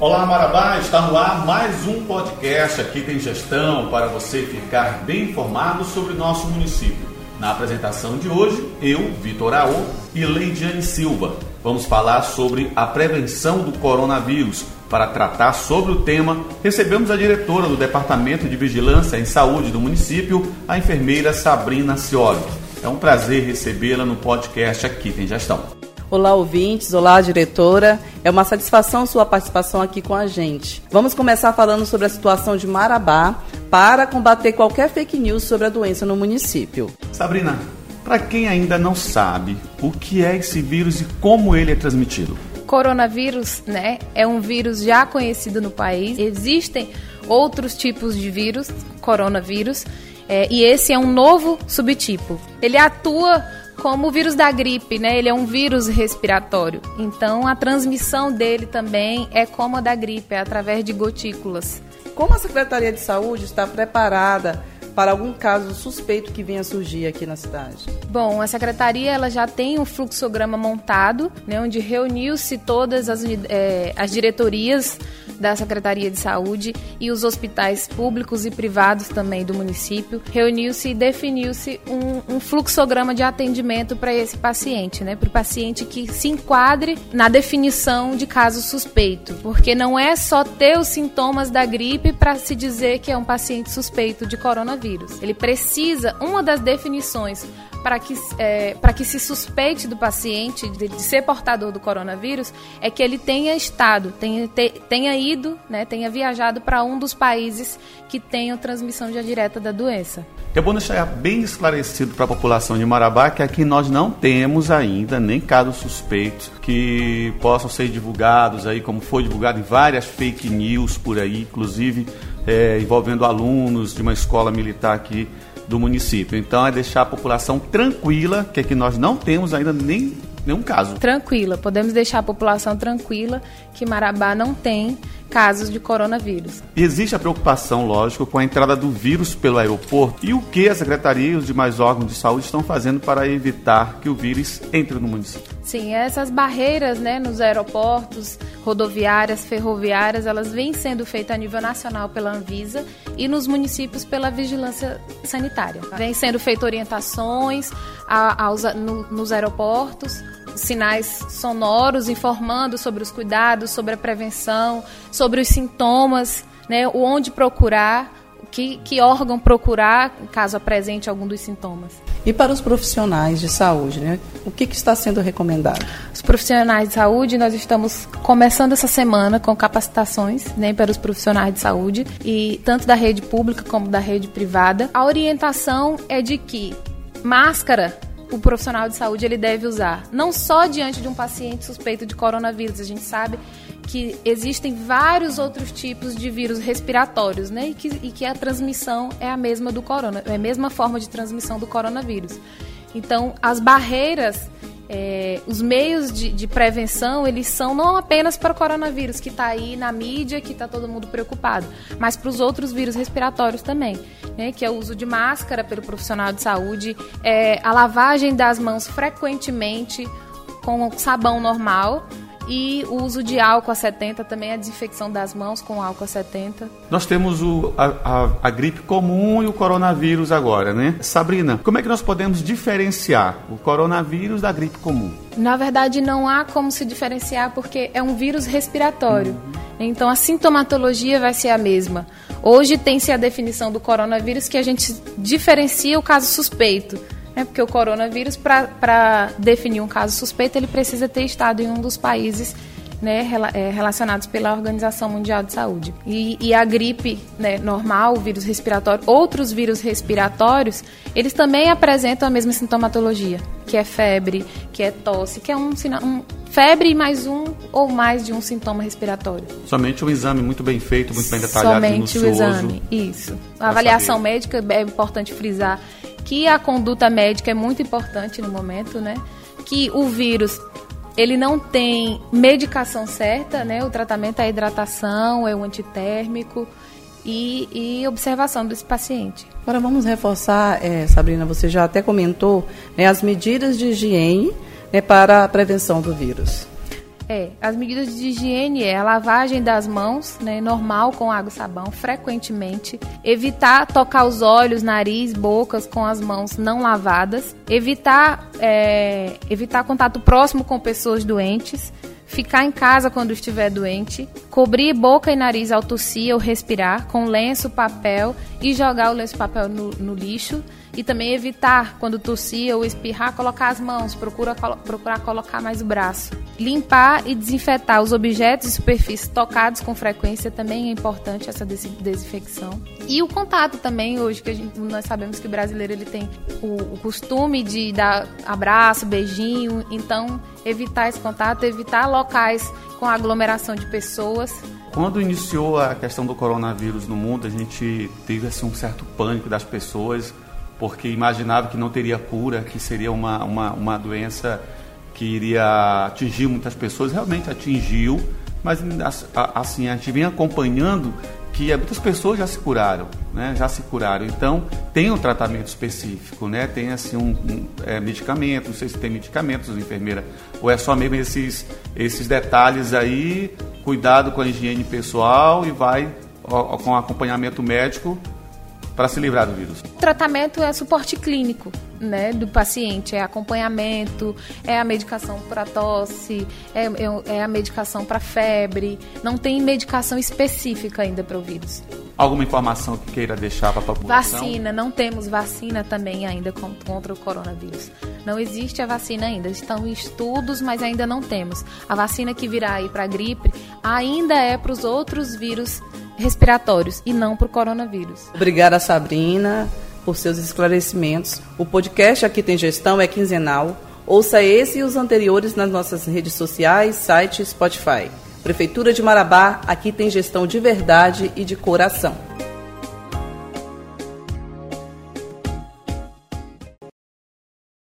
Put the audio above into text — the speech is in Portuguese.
Olá Marabá, está no ar mais um podcast aqui tem gestão para você ficar bem informado sobre nosso município. Na apresentação de hoje, eu, Vitor Aô e Leidiane Silva, vamos falar sobre a prevenção do coronavírus. Para tratar sobre o tema, recebemos a diretora do Departamento de Vigilância em Saúde do município, a enfermeira Sabrina Cioli. É um prazer recebê-la no podcast Aqui Tem Gestão. Olá, ouvintes. Olá, diretora. É uma satisfação sua participação aqui com a gente. Vamos começar falando sobre a situação de Marabá para combater qualquer fake news sobre a doença no município. Sabrina, para quem ainda não sabe o que é esse vírus e como ele é transmitido. Coronavírus, né, é um vírus já conhecido no país. Existem outros tipos de vírus, coronavírus, é, e esse é um novo subtipo. Ele atua como o vírus da gripe, né? Ele é um vírus respiratório. Então a transmissão dele também é como a da gripe, é através de gotículas. Como a Secretaria de Saúde está preparada para algum caso suspeito que venha surgir aqui na cidade? Bom, a secretaria ela já tem um fluxograma montado, né, onde reuniu-se todas as, é, as diretorias da Secretaria de Saúde e os hospitais públicos e privados também do município. Reuniu-se e definiu-se um, um, fluxograma de atendimento para esse paciente, né, para o paciente que se enquadre na definição de caso suspeito, porque não é só ter os sintomas da gripe para se dizer que é um paciente suspeito de coronavírus coronavírus. Ele precisa, uma das definições para que, é, para que se suspeite do paciente de, de, ser portador do coronavírus é que ele tenha estado, tenha, te, tenha ido, né, tenha viajado para um dos países que tenham transmissão direta da doença. É bom deixar bem esclarecido para a população de Marabá que aqui nós não temos ainda nem casos suspeitos que possam ser divulgados aí, como foi divulgado em várias fake news por aí, inclusive é, envolvendo alunos de uma escola militar aqui do município. Então é deixar a população tranquila, que aqui nós não temos ainda nem nenhum caso. Tranquila, podemos deixar a população tranquila que Marabá não tem casos de coronavírus. Existe a preocupação, lógico, com a entrada do vírus pelo aeroporto e o que a Secretaria e os demais órgãos de saúde estão fazendo para evitar que o vírus entre no município. Sim, essas barreiras né, nos aeroportos, rodoviárias, ferroviárias, elas vêm sendo feitas a nível nacional pela Anvisa e nos municípios pela vigilância sanitária. Vem sendo feitas orientações a, aos, no, nos aeroportos, sinais sonoros informando sobre os cuidados, sobre a prevenção, sobre os sintomas, né, onde procurar, que, que órgão procurar caso apresente algum dos sintomas. E para os profissionais de saúde, né? o que, que, está sendo recomendado? Os profissionais de saúde, nós estamos começando essa semana com capacitações né, para os profissionais de saúde, e tanto da rede pública como da rede privada. A orientação é de que máscara o profissional de saúde ele deve usar, não só diante de um paciente suspeito de coronavírus. A gente sabe que existem vários outros tipos de vírus respiratórios, né? E que, e que a transmissão é a mesma do corona, é a mesma forma de transmissão do coronavírus. Então, as barreiras é, os meios de, de, prevenção, eles são não apenas para o coronavírus, que está aí na mídia, que está todo mundo preocupado, mas para os outros vírus respiratórios também, né, que é o uso de máscara pelo profissional de saúde, é, a lavagem das mãos frequentemente com sabão normal, e o uso de álcool a 70 também, a desinfecção das mãos com álcool a 70. Nós temos o, a, a, a, gripe comum e o coronavírus agora, né? Sabrina, como é que nós podemos diferenciar o coronavírus da gripe comum? Na verdade, não há como se diferenciar porque é um vírus respiratório. Uhum. Então, a sintomatologia vai ser a mesma. Hoje tem-se a definição do coronavírus que a gente diferencia o caso suspeito né? Porque o coronavírus, para definir um caso suspeito, ele precisa ter estado em um dos países né, é, relacionados pela Organização Mundial de Saúde. E, e a gripe né, normal, o vírus respiratório, outros vírus respiratórios, eles também apresentam a mesma sintomatologia, que é febre, que é tosse, que é um, um febre mais um ou mais de um sintoma respiratório. Somente um exame muito bem feito, muito bem detalhado, Somente o exame, isso. A avaliação saber. médica é importante frisar que a conduta médica é muito importante no momento, né? Que o vírus ele não tem medicação certa, né? O tratamento é a hidratação, é o antitérmico e, e observação desse paciente. Agora vamos reforçar, é, Sabrina, você já até comentou né, as medidas de higiene né, para a prevenção do vírus. É, as medidas de higiene é a lavagem das mãos, né, normal com água e sabão, frequentemente. Evitar tocar os olhos, nariz, bocas com as mãos não lavadas. Evitar, é, evitar contato próximo com pessoas doentes ficar em casa quando estiver doente, cobrir boca e nariz ao tossir ou respirar com lenço, papel e jogar o lenço papel no, no lixo e também evitar, quando tossir ou espirrar, colocar as mãos, procura, procurar colocar mais o braço. Limpar e desinfetar os objetos e superfícies tocados com frequência também é importante essa desinfecção. E o contato também, hoje que gente, nós sabemos que o brasileiro ele tem o, o costume de dar abraço, beijinho, então evitar esse contato, evitar locais com aglomeração de pessoas. Quando iniciou a questão do coronavírus no mundo, a gente teve assim, um certo pânico das pessoas porque imaginava que não teria cura, que seria uma, uma, uma doença que iria atingir muitas pessoas, realmente atingiu, mas assim, a gente vem acompanhando que muitas pessoas já se curaram, né? Já se curaram. Então, tem um tratamento específico, né? Tem assim um, um é, medicamento, não sei se tem medicamentos, enfermeira, ou é só mesmo esses, esses detalhes aí, cuidado com a higiene pessoal e vai ó, com acompanhamento médico para se livrar do vírus? O tratamento é suporte clínico né, do paciente, é acompanhamento, é a medicação para tosse, é, é, é a medicação para febre. Não tem medicação específica ainda para o vírus. Alguma informação que queira deixar para a população? Vacina, não temos vacina também ainda contra o coronavírus. Não existe a vacina ainda. Estão em estudos, mas ainda não temos. A vacina que virá aí para a gripe ainda é para os outros vírus respiratórios e não para o coronavírus. Obrigada, Sabrina, por seus esclarecimentos. O podcast Aqui Tem Gestão é quinzenal. Ouça esse e os anteriores nas nossas redes sociais, site e Spotify. Prefeitura de Marabá, aqui tem gestão de verdade e de coração.